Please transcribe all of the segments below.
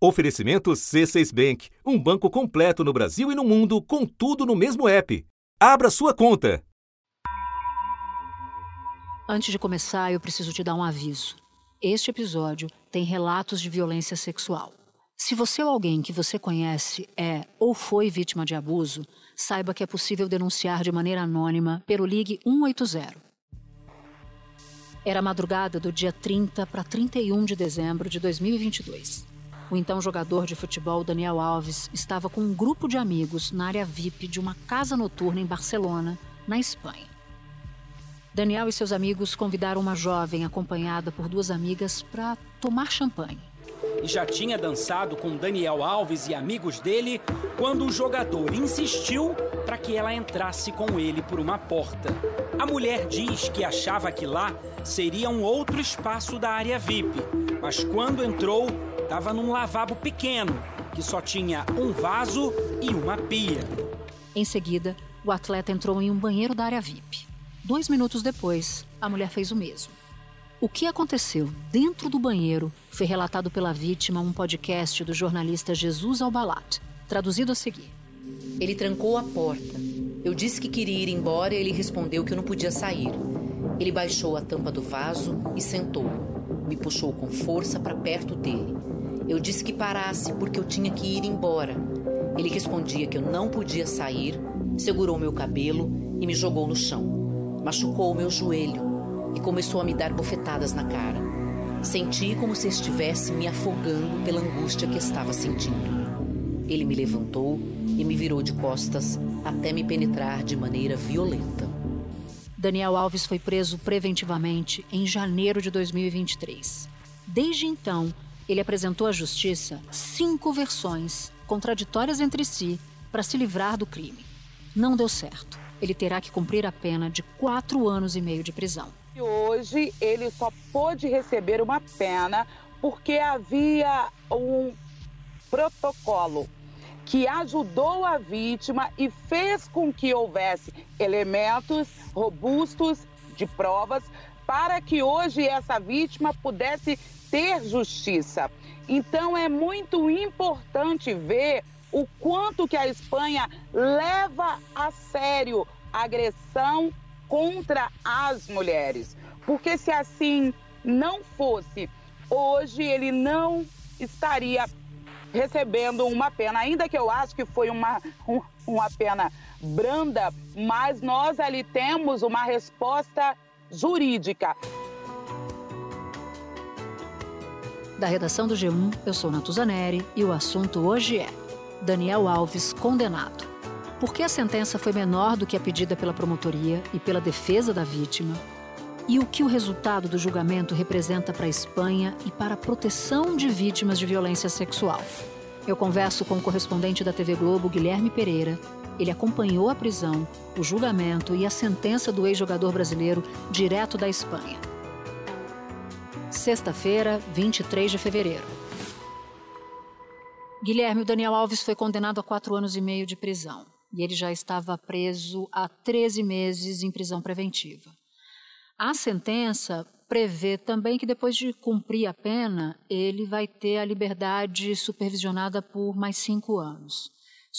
Oferecimento C6 Bank, um banco completo no Brasil e no mundo, com tudo no mesmo app. Abra sua conta. Antes de começar, eu preciso te dar um aviso. Este episódio tem relatos de violência sexual. Se você ou alguém que você conhece é ou foi vítima de abuso, saiba que é possível denunciar de maneira anônima pelo Ligue 180. Era madrugada do dia 30 para 31 de dezembro de 2022. O então jogador de futebol Daniel Alves estava com um grupo de amigos na área VIP de uma casa noturna em Barcelona, na Espanha. Daniel e seus amigos convidaram uma jovem acompanhada por duas amigas para tomar champanhe. E já tinha dançado com Daniel Alves e amigos dele quando o jogador insistiu para que ela entrasse com ele por uma porta. A mulher diz que achava que lá seria um outro espaço da área VIP, mas quando entrou, estava num lavabo pequeno, que só tinha um vaso e uma pia. Em seguida, o atleta entrou em um banheiro da área VIP. Dois minutos depois, a mulher fez o mesmo. O que aconteceu dentro do banheiro foi relatado pela vítima um podcast do jornalista Jesus Albalat, traduzido a seguir. Ele trancou a porta. Eu disse que queria ir embora e ele respondeu que eu não podia sair. Ele baixou a tampa do vaso e sentou. Me puxou com força para perto dele. Eu disse que parasse porque eu tinha que ir embora. Ele respondia que eu não podia sair, segurou meu cabelo e me jogou no chão. Machucou o meu joelho e começou a me dar bofetadas na cara. Senti como se estivesse me afogando pela angústia que estava sentindo. Ele me levantou e me virou de costas até me penetrar de maneira violenta. Daniel Alves foi preso preventivamente em janeiro de 2023. Desde então, ele apresentou à justiça cinco versões, contraditórias entre si, para se livrar do crime. Não deu certo. Ele terá que cumprir a pena de quatro anos e meio de prisão. Hoje ele só pôde receber uma pena porque havia um protocolo que ajudou a vítima e fez com que houvesse elementos robustos de provas para que hoje essa vítima pudesse ter justiça. Então é muito importante ver o quanto que a Espanha leva a sério agressão contra as mulheres. Porque se assim não fosse, hoje ele não estaria recebendo uma pena, ainda que eu acho que foi uma, uma pena branda, mas nós ali temos uma resposta jurídica. Da redação do G1, eu sou Natuzaneri e o assunto hoje é Daniel Alves condenado. Por que a sentença foi menor do que a pedida pela promotoria e pela defesa da vítima? E o que o resultado do julgamento representa para a Espanha e para a proteção de vítimas de violência sexual? Eu converso com o correspondente da TV Globo, Guilherme Pereira. Ele acompanhou a prisão, o julgamento e a sentença do ex-jogador brasileiro direto da Espanha. Sexta-feira, 23 de fevereiro. Guilherme, o Daniel Alves foi condenado a quatro anos e meio de prisão. E ele já estava preso há 13 meses em prisão preventiva. A sentença prevê também que depois de cumprir a pena, ele vai ter a liberdade supervisionada por mais cinco anos.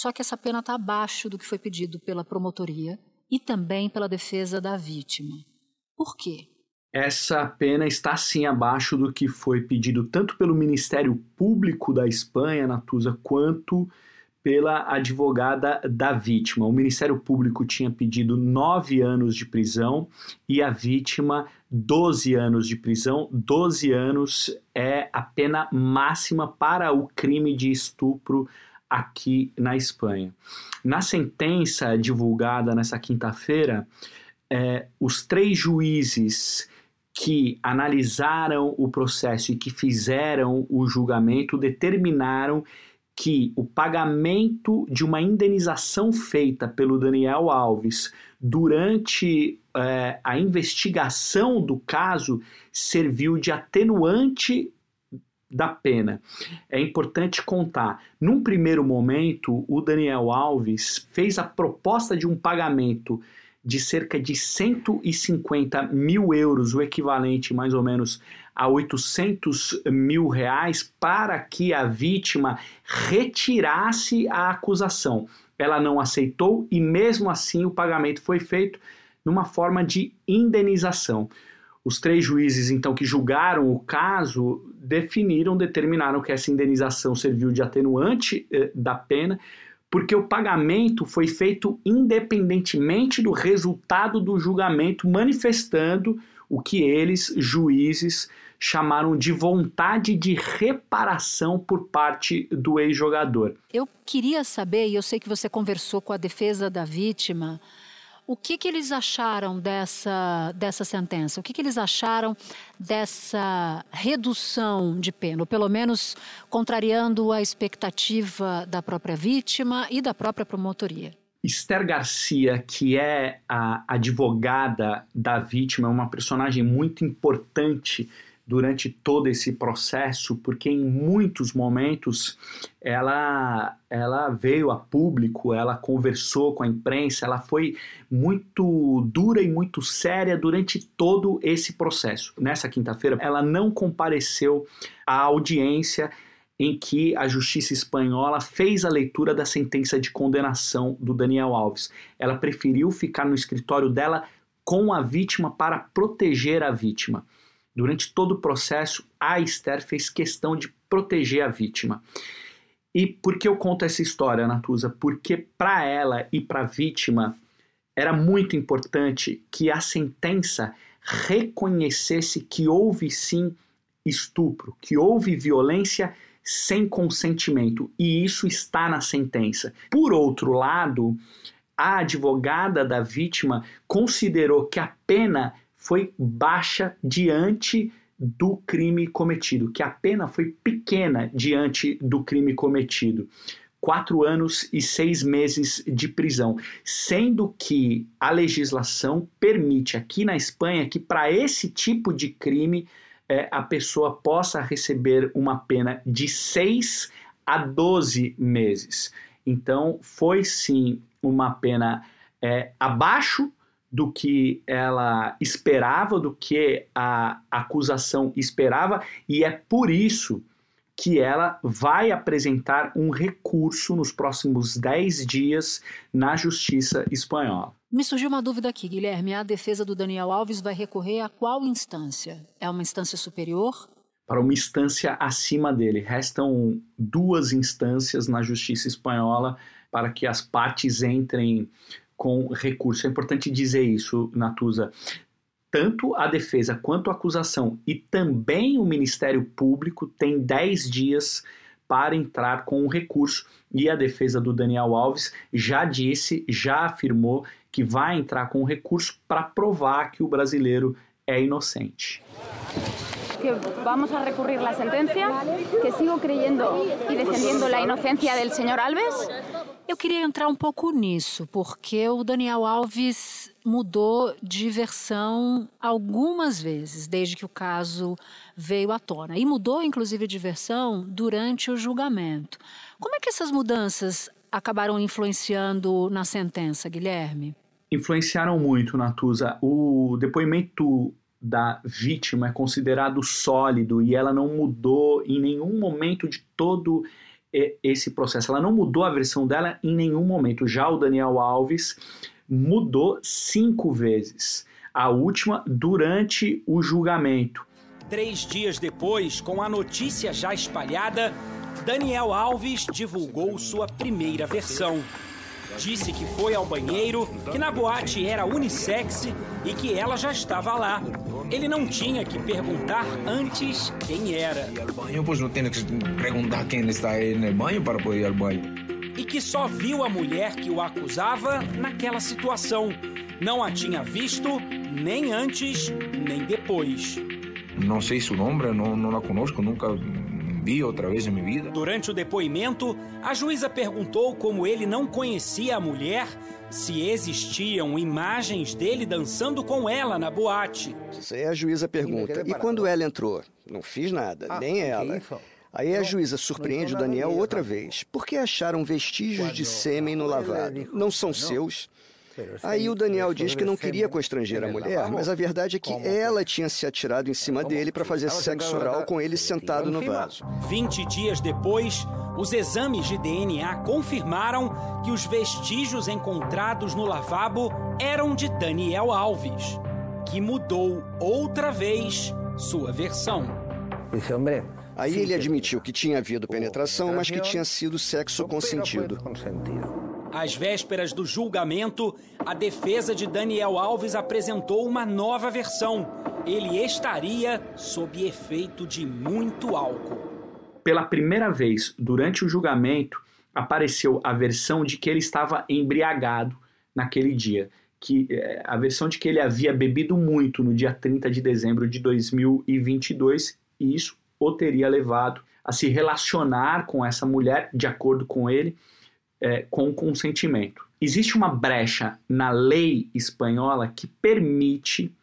Só que essa pena está abaixo do que foi pedido pela promotoria e também pela defesa da vítima. Por quê? essa pena está sim abaixo do que foi pedido tanto pelo Ministério Público da Espanha, Natuza, quanto pela advogada da vítima. O Ministério Público tinha pedido nove anos de prisão e a vítima 12 anos de prisão. 12 anos é a pena máxima para o crime de estupro aqui na Espanha. Na sentença divulgada nessa quinta-feira, é, os três juízes que analisaram o processo e que fizeram o julgamento determinaram que o pagamento de uma indenização feita pelo Daniel Alves durante é, a investigação do caso serviu de atenuante da pena. É importante contar. Num primeiro momento, o Daniel Alves fez a proposta de um pagamento de cerca de 150 mil euros, o equivalente mais ou menos a 800 mil reais para que a vítima retirasse a acusação. Ela não aceitou e, mesmo assim, o pagamento foi feito numa forma de indenização. Os três juízes, então, que julgaram o caso, definiram, determinaram que essa indenização serviu de atenuante eh, da pena, porque o pagamento foi feito independentemente do resultado do julgamento, manifestando o que eles, juízes, chamaram de vontade de reparação por parte do ex-jogador. Eu queria saber, e eu sei que você conversou com a defesa da vítima, o que, que eles acharam dessa, dessa sentença? O que, que eles acharam dessa redução de pena, ou pelo menos contrariando a expectativa da própria vítima e da própria promotoria? Esther Garcia, que é a advogada da vítima, é uma personagem muito importante durante todo esse processo, porque em muitos momentos ela, ela veio a público, ela conversou com a imprensa, ela foi muito dura e muito séria durante todo esse processo. Nessa quinta-feira, ela não compareceu à audiência em que a justiça espanhola fez a leitura da sentença de condenação do Daniel Alves. Ela preferiu ficar no escritório dela com a vítima para proteger a vítima. Durante todo o processo, a Esther fez questão de proteger a vítima. E por que eu conto essa história, Natuza? Porque para ela e para a vítima era muito importante que a sentença reconhecesse que houve sim estupro, que houve violência sem consentimento, e isso está na sentença. Por outro lado, a advogada da vítima considerou que a pena foi baixa diante do crime cometido, que a pena foi pequena diante do crime cometido. Quatro anos e seis meses de prisão, sendo que a legislação permite aqui na Espanha que para esse tipo de crime é, a pessoa possa receber uma pena de seis a doze meses. Então, foi sim uma pena é, abaixo do que ela esperava, do que a acusação esperava, e é por isso que ela vai apresentar um recurso nos próximos 10 dias na Justiça Espanhola. Me surgiu uma dúvida aqui, Guilherme. A defesa do Daniel Alves vai recorrer a qual instância? É uma instância superior? Para uma instância acima dele. Restam duas instâncias na Justiça Espanhola para que as partes entrem com recurso. É importante dizer isso, Natuza. Tanto a defesa quanto a acusação e também o Ministério Público têm 10 dias para entrar com o recurso. E a defesa do Daniel Alves já disse, já afirmou que vai entrar com o recurso para provar que o brasileiro é inocente. que vamos a recurrir la sentencia, que sigo creyendo y defendiendo la inocencia del señor Alves Eu queria entrar um pouco nisso, porque o Daniel Alves mudou de versão algumas vezes, desde que o caso veio à tona. E mudou, inclusive, de versão durante o julgamento. Como é que essas mudanças acabaram influenciando na sentença, Guilherme? Influenciaram muito, Natuza. O depoimento da vítima é considerado sólido e ela não mudou em nenhum momento de todo esse processo. Ela não mudou a versão dela em nenhum momento. Já o Daniel Alves mudou cinco vezes. A última durante o julgamento. Três dias depois, com a notícia já espalhada, Daniel Alves divulgou sua primeira versão. Disse que foi ao banheiro, que na boate era unissex e que ela já estava lá. Ele não tinha que perguntar antes quem era. pois não tenho que perguntar quem está aí no banho para poder ir ao banho. E que só viu a mulher que o acusava naquela situação. Não a tinha visto nem antes, nem depois. Não sei seu nome, não, não a conosco, nunca vi outra vez em minha vida. Durante o depoimento, a juíza perguntou como ele não conhecia a mulher, se existiam imagens dele dançando com ela na boate. Isso aí a juíza pergunta. E quando ela entrou? Não fiz nada, ah, nem ela. Aí a juíza surpreende o Daniel outra vez. Por que acharam vestígios de sêmen no lavado? Não são seus? Aí o Daniel diz que não queria constranger a mulher, mas a verdade é que ela tinha se atirado em cima dele para fazer sexo oral com ele sentado no vaso. 20 dias depois, os exames de DNA confirmaram que os vestígios encontrados no lavabo eram de Daniel Alves, que mudou outra vez sua versão. Esse homem Aí ele admitiu que tinha havido penetração, mas que tinha sido sexo consentido. Às vésperas do julgamento, a defesa de Daniel Alves apresentou uma nova versão. Ele estaria sob efeito de muito álcool. Pela primeira vez durante o julgamento, apareceu a versão de que ele estava embriagado naquele dia, que é, a versão de que ele havia bebido muito no dia 30 de dezembro de 2022 e isso o teria levado a se relacionar com essa mulher, de acordo com ele, é, com consentimento. Existe uma brecha na lei espanhola que permite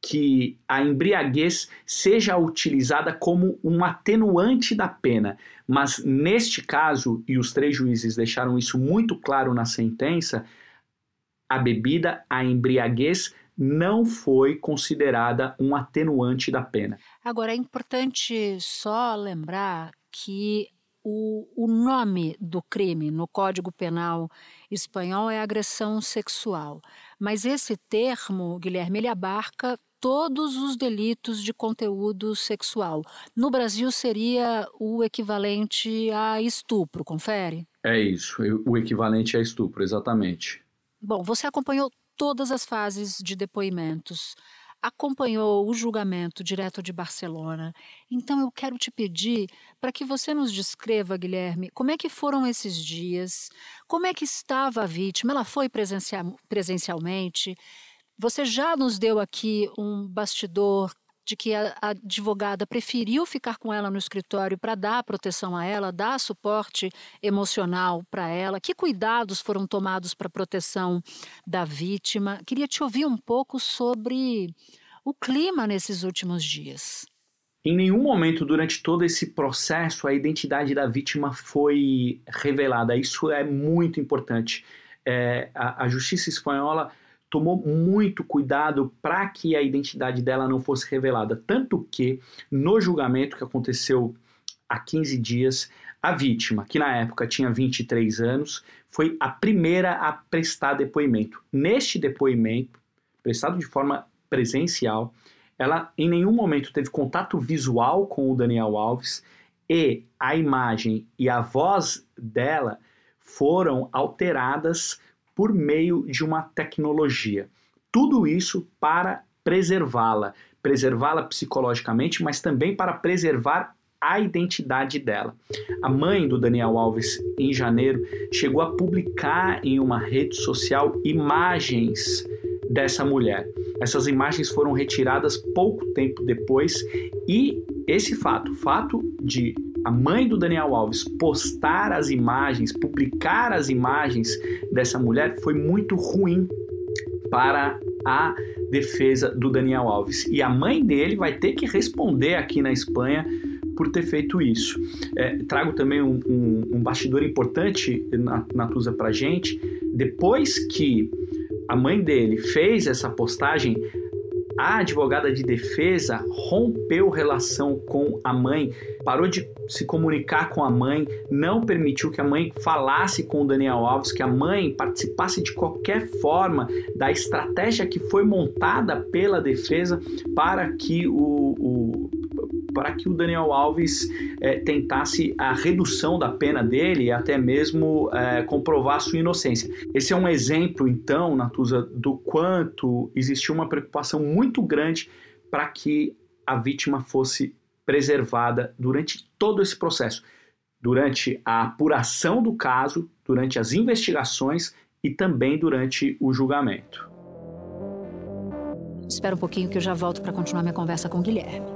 que a embriaguez seja utilizada como um atenuante da pena, mas neste caso, e os três juízes deixaram isso muito claro na sentença, a bebida, a embriaguez não foi considerada um atenuante da pena. Agora, é importante só lembrar que o, o nome do crime no Código Penal espanhol é agressão sexual. Mas esse termo, Guilherme, ele abarca todos os delitos de conteúdo sexual. No Brasil seria o equivalente a estupro, confere? É isso, o equivalente a estupro, exatamente. Bom, você acompanhou todas as fases de depoimentos, acompanhou o julgamento direto de Barcelona. Então eu quero te pedir para que você nos descreva, Guilherme, como é que foram esses dias, como é que estava a vítima, ela foi presencial, presencialmente. Você já nos deu aqui um bastidor de que a, advogada preferiu ficar com ela no escritório para dar proteção a ela, dar suporte emocional para ela. Que cuidados foram tomados para proteção da vítima? Queria te ouvir um pouco sobre o clima nesses últimos dias. Em nenhum momento durante todo esse processo a identidade da vítima foi revelada. Isso é muito importante. É, a, a justiça espanhola tomou muito cuidado para que a identidade dela não fosse revelada. Tanto que, no julgamento que aconteceu há 15 dias, a vítima, que na época tinha 23 anos, foi a primeira a prestar depoimento. Neste depoimento, prestado de forma presencial, ela em nenhum momento teve contato visual com o Daniel Alves e a imagem e a voz dela foram alteradas por meio de uma tecnologia. Tudo isso para preservá-la, preservá-la psicologicamente, mas também para preservar a identidade dela. A mãe do Daniel Alves, em janeiro, chegou a publicar em uma rede social imagens dessa mulher. Essas imagens foram retiradas pouco tempo depois e esse fato, fato de a mãe do Daniel Alves postar as imagens, publicar as imagens dessa mulher foi muito ruim para a defesa do Daniel Alves. E a mãe dele vai ter que responder aqui na Espanha por ter feito isso. É, trago também um, um, um, bastidor importante, na Natuza, para gente. Depois que a mãe dele fez essa postagem, a advogada de defesa rompeu relação com a mãe, parou de se comunicar com a mãe, não permitiu que a mãe falasse com o Daniel Alves, que a mãe participasse de qualquer forma da estratégia que foi montada pela defesa para que o, o para que o Daniel Alves é, tentasse a redução da pena dele e até mesmo é, comprovar sua inocência. Esse é um exemplo, então, Natuza, do quanto existiu uma preocupação muito grande para que a vítima fosse preservada durante todo esse processo, durante a apuração do caso, durante as investigações e também durante o julgamento. Espera um pouquinho que eu já volto para continuar minha conversa com o Guilherme.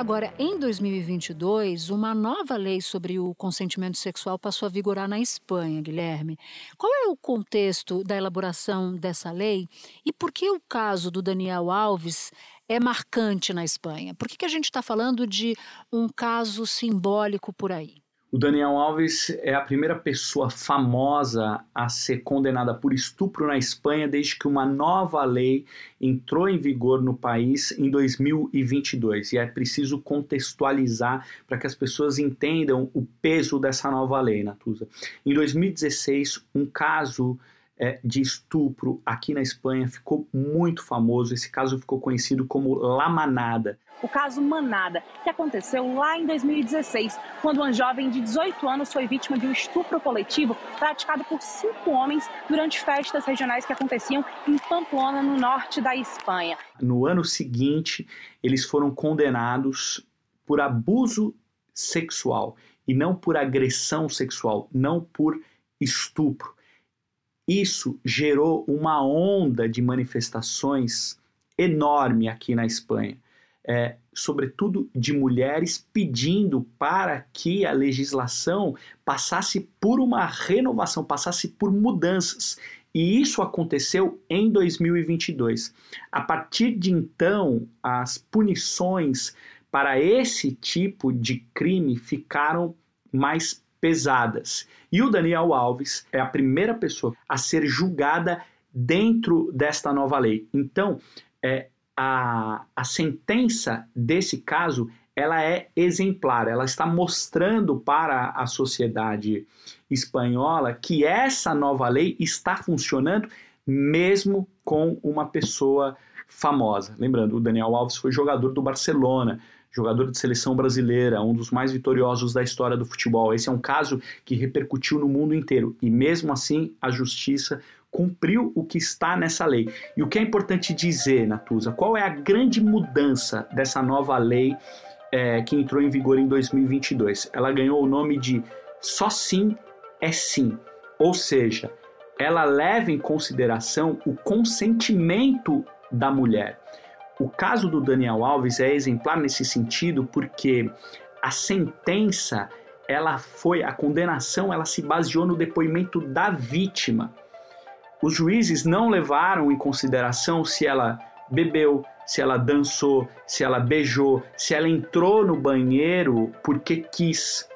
Agora, em 2022, uma nova lei sobre o consentimento sexual passou a vigorar na Espanha, Guilherme. Qual é o contexto da elaboração dessa lei e por que o caso do Daniel Alves é marcante na Espanha? Por que, que a gente está falando de um caso simbólico por aí? O Daniel Alves é a primeira pessoa famosa a ser condenada por estupro na Espanha desde que uma nova lei entrou em vigor no país em 2022. E é preciso contextualizar para que as pessoas entendam o peso dessa nova lei, Natuza. Em 2016, um caso é, de estupro aqui na Espanha ficou muito famoso. Esse caso ficou conhecido como La Manada. O caso Manada, que aconteceu lá em 2016, quando uma jovem de 18 anos foi vítima de um estupro coletivo praticado por cinco homens durante festas regionais que aconteciam em Pamplona, no norte da Espanha. No ano seguinte, eles foram condenados por abuso sexual e não por agressão sexual, não por estupro. Isso gerou uma onda de manifestações enorme aqui na Espanha, é, sobretudo de mulheres pedindo para que a legislação passasse por uma renovação, passasse por mudanças. E isso aconteceu em 2022. A partir de então, as punições para esse tipo de crime ficaram mais pesadas. E o Daniel Alves é a primeira pessoa a ser julgada dentro desta nova lei. Então, é, a, a sentença desse caso ela é exemplar, ela está mostrando para a sociedade espanhola que essa nova lei está funcionando mesmo com uma pessoa famosa. Lembrando, o Daniel Alves foi jogador do Barcelona, jogador de seleção brasileira, um dos mais vitoriosos da história do futebol. Esse é um caso que repercutiu no mundo inteiro e, mesmo assim, a justiça cumpriu o que está nessa lei. E o que é importante dizer, Natuza, qual é a grande mudança dessa nova lei é, que entrou em vigor em 2022? Ela ganhou o nome de Só Sim é Sim, ou seja, ela leva em consideração o consentimento da mulher. O caso do Daniel Alves é exemplar nesse sentido porque a sentença, ela foi, a condenação, ela se baseou no depoimento da vítima. Os juízes não levaram em consideração se ela bebeu, se ela dançou, se ela beijou, se ela entrou no banheiro porque quis.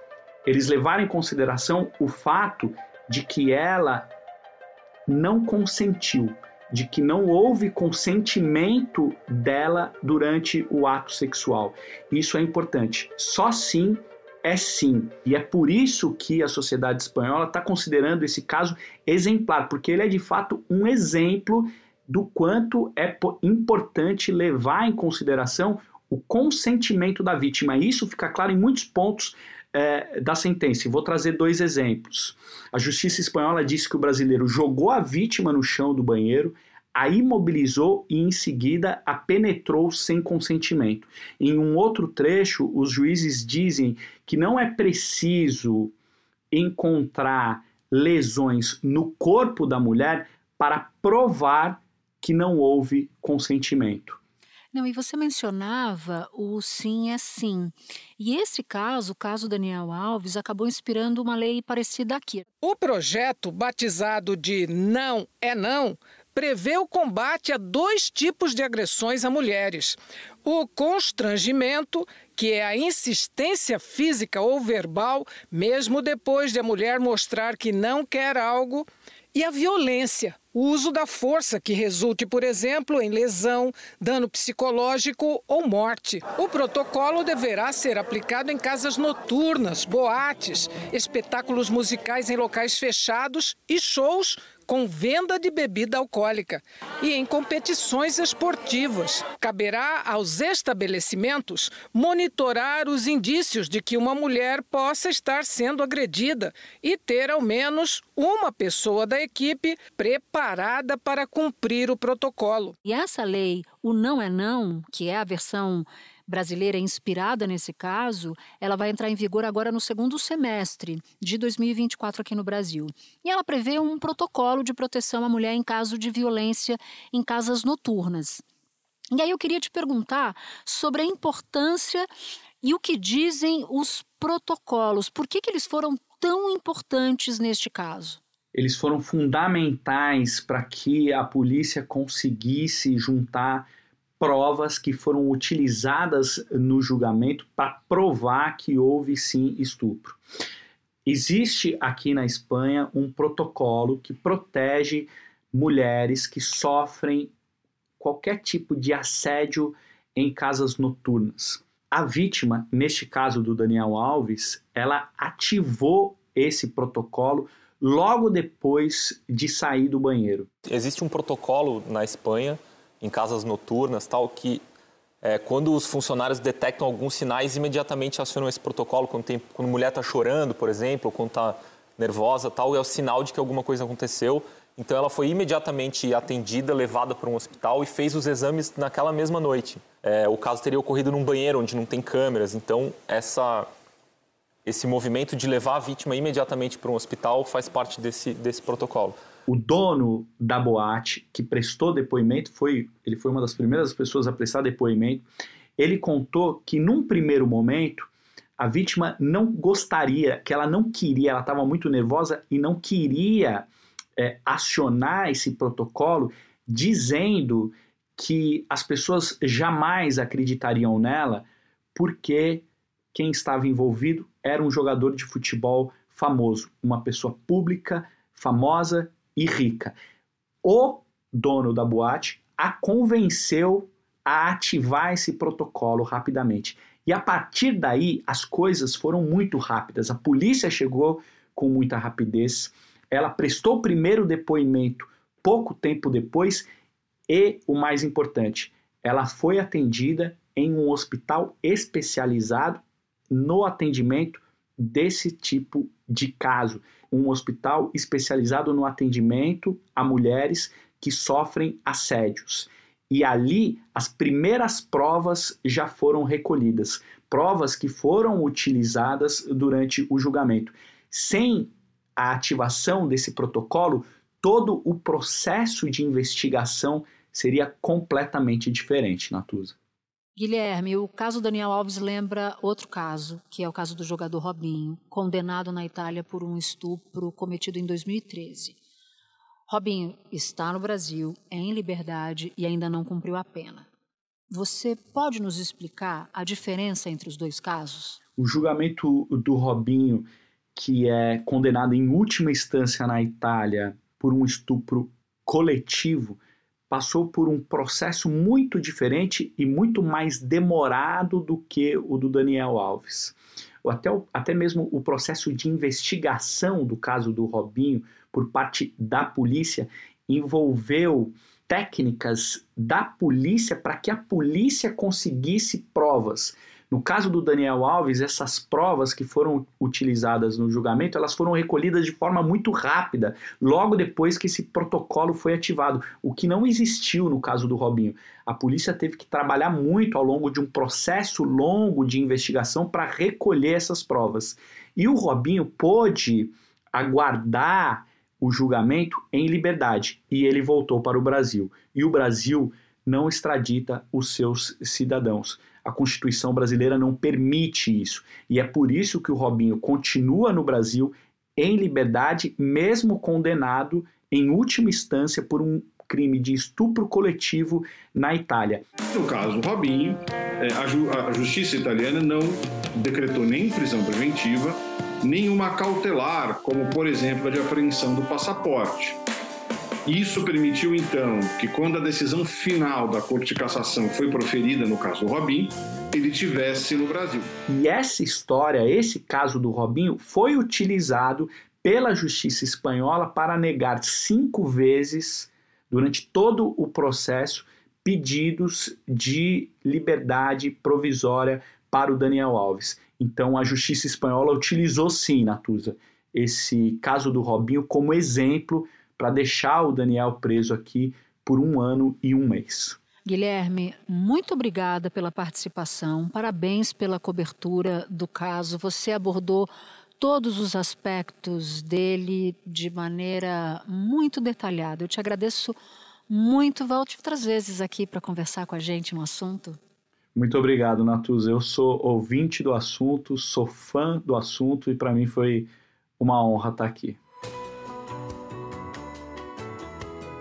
Eles levaram em consideração o fato de que ela não consentiu de que não houve consentimento dela durante o ato sexual. Isso é importante. Só sim é sim. E é por isso que a sociedade espanhola está considerando esse caso exemplar, porque ele é de fato um exemplo do quanto é importante levar em consideração o consentimento da vítima. Isso fica claro em muitos pontos é, da sentença. Vou trazer dois exemplos. A justiça espanhola disse que o brasileiro jogou a vítima no chão do banheiro, a imobilizou e em seguida a penetrou sem consentimento. Em um outro trecho, os juízes dizem que não é preciso encontrar lesões no corpo da mulher para provar que não houve consentimento. Não, e você mencionava o sim é sim. E esse caso, o caso Daniel Alves, acabou inspirando uma lei parecida aqui. O projeto, batizado de Não é Não, prevê o combate a dois tipos de agressões a mulheres: o constrangimento, que é a insistência física ou verbal, mesmo depois de a mulher mostrar que não quer algo, e a violência, o uso da força que resulte, por exemplo, em lesão, dano psicológico ou morte. O protocolo deverá ser aplicado em casas noturnas, boates, espetáculos musicais em locais fechados e shows com venda de bebida alcoólica e em competições esportivas. Caberá aos estabelecimentos monitorar os indícios de que uma mulher possa estar sendo agredida e ter ao menos uma pessoa da equipe preparada para cumprir o protocolo. E essa lei, o não é não, que é a versão brasileira inspirada nesse caso, ela vai entrar em vigor agora no segundo semestre de 2024 aqui no Brasil. E ela prevê um protocolo de proteção à mulher em caso de violência em casas noturnas. E aí eu queria te perguntar sobre a importância e o que dizem os protocolos. Por que, que eles foram tão importantes neste caso? Eles foram fundamentais para que a polícia conseguisse juntar provas que foram utilizadas no julgamento para provar que houve sim estupro. Existe aqui na Espanha um protocolo que protege mulheres que sofrem qualquer tipo de assédio em casas noturnas. A vítima, neste caso do Daniel Alves, ela ativou esse protocolo logo depois de sair do banheiro. Existe um protocolo na Espanha em casas noturnas, tal, que é, quando os funcionários detectam alguns sinais, imediatamente acionam esse protocolo. Quando, tem, quando a mulher está chorando, por exemplo, ou quando está nervosa, tal, é o sinal de que alguma coisa aconteceu. Então ela foi imediatamente atendida, levada para um hospital e fez os exames naquela mesma noite. É, o caso teria ocorrido num banheiro onde não tem câmeras, então essa, esse movimento de levar a vítima imediatamente para um hospital faz parte desse, desse protocolo. O dono da boate que prestou depoimento foi, ele foi uma das primeiras pessoas a prestar depoimento. Ele contou que num primeiro momento a vítima não gostaria, que ela não queria, ela estava muito nervosa e não queria é, acionar esse protocolo, dizendo que as pessoas jamais acreditariam nela, porque quem estava envolvido era um jogador de futebol famoso, uma pessoa pública, famosa e rica. O dono da boate a convenceu a ativar esse protocolo rapidamente. E a partir daí, as coisas foram muito rápidas. A polícia chegou com muita rapidez. Ela prestou o primeiro depoimento pouco tempo depois e, o mais importante, ela foi atendida em um hospital especializado no atendimento desse tipo de caso um hospital especializado no atendimento a mulheres que sofrem assédios. E ali as primeiras provas já foram recolhidas, provas que foram utilizadas durante o julgamento. Sem a ativação desse protocolo, todo o processo de investigação seria completamente diferente, Natuza. Guilherme, o caso Daniel Alves lembra outro caso, que é o caso do jogador Robinho, condenado na Itália por um estupro cometido em 2013. Robinho está no Brasil, é em liberdade e ainda não cumpriu a pena. Você pode nos explicar a diferença entre os dois casos? O julgamento do Robinho, que é condenado em última instância na Itália por um estupro coletivo, passou por um processo muito diferente e muito mais demorado do que o do Daniel Alves. Até, até mesmo o processo de investigação do caso do Robinho por parte da polícia envolveu técnicas da polícia para que a polícia conseguisse provas. No caso do Daniel Alves, essas provas que foram utilizadas no julgamento, elas foram recolhidas de forma muito rápida, logo depois que esse protocolo foi ativado, o que não existiu no caso do Robinho. A polícia teve que trabalhar muito ao longo de um processo longo de investigação para recolher essas provas. E o Robinho pôde aguardar o julgamento em liberdade e ele voltou para o Brasil. E o Brasil não extradita os seus cidadãos. A Constituição brasileira não permite isso. E é por isso que o Robinho continua no Brasil em liberdade, mesmo condenado em última instância por um crime de estupro coletivo na Itália. No caso do Robinho, é, a, justiça italiana não decretou nem prisão preventiva, nenhuma cautelar, como por exemplo a de apreensão do passaporte. Isso permitiu, então, que quando a decisão final da Corte de Cassação foi proferida no caso do Robin, ele tivesse no Brasil. E essa história, esse caso do Robinho, foi utilizado pela justiça espanhola para negar cinco vezes, durante todo o processo, pedidos de liberdade provisória para o Daniel Alves. Então a justiça espanhola utilizou sim, Natuza, esse caso do Robinho como exemplo para deixar o Daniel preso aqui por um ano e um mês. Guilherme, muito obrigada pela participação, parabéns pela cobertura do caso. Você abordou todos os aspectos dele de maneira muito detalhada. Eu te agradeço muito. Volte outras vezes aqui para conversar com a gente no assunto. Muito obrigado, Natuza. Eu sou ouvinte do assunto, sou fã do assunto e para mim foi uma honra estar aqui.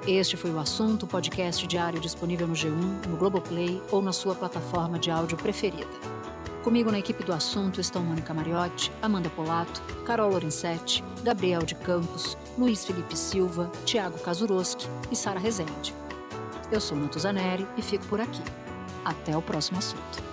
Este foi o assunto, podcast diário disponível no G1, no Globoplay ou na sua plataforma de áudio preferida. Comigo na equipe do assunto estão Mônica Mariotti, Amanda Polato, Carol Lorenzetti, Gabriel de Campos, Luiz Felipe Silva, Tiago Kazuroski e Sara Rezende. Eu sou Natuza Neri e fico por aqui. Até o próximo assunto.